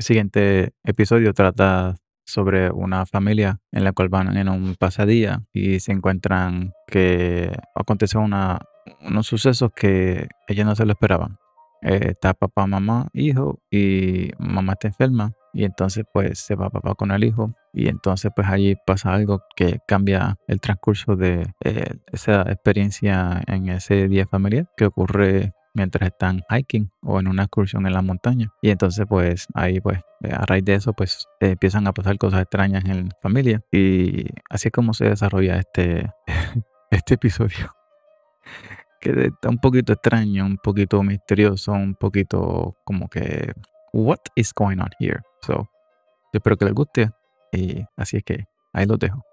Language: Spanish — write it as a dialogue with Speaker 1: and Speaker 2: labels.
Speaker 1: El siguiente episodio trata sobre una familia en la cual van en un pasadía y se encuentran que acontece unos sucesos que ellos no se lo esperaban. Eh, está papá, mamá, hijo y mamá está enferma y entonces pues se va papá con el hijo y entonces pues allí pasa algo que cambia el transcurso de eh, esa experiencia en ese día familiar que ocurre mientras están hiking o en una excursión en la montaña. Y entonces pues ahí pues eh, a raíz de eso pues empiezan a pasar cosas extrañas en la familia y así es como se desarrolla este, este episodio. Que está un poquito extraño, un poquito misterioso, un poquito como que what is going on here. So, yo espero que les guste y así es que ahí los dejo.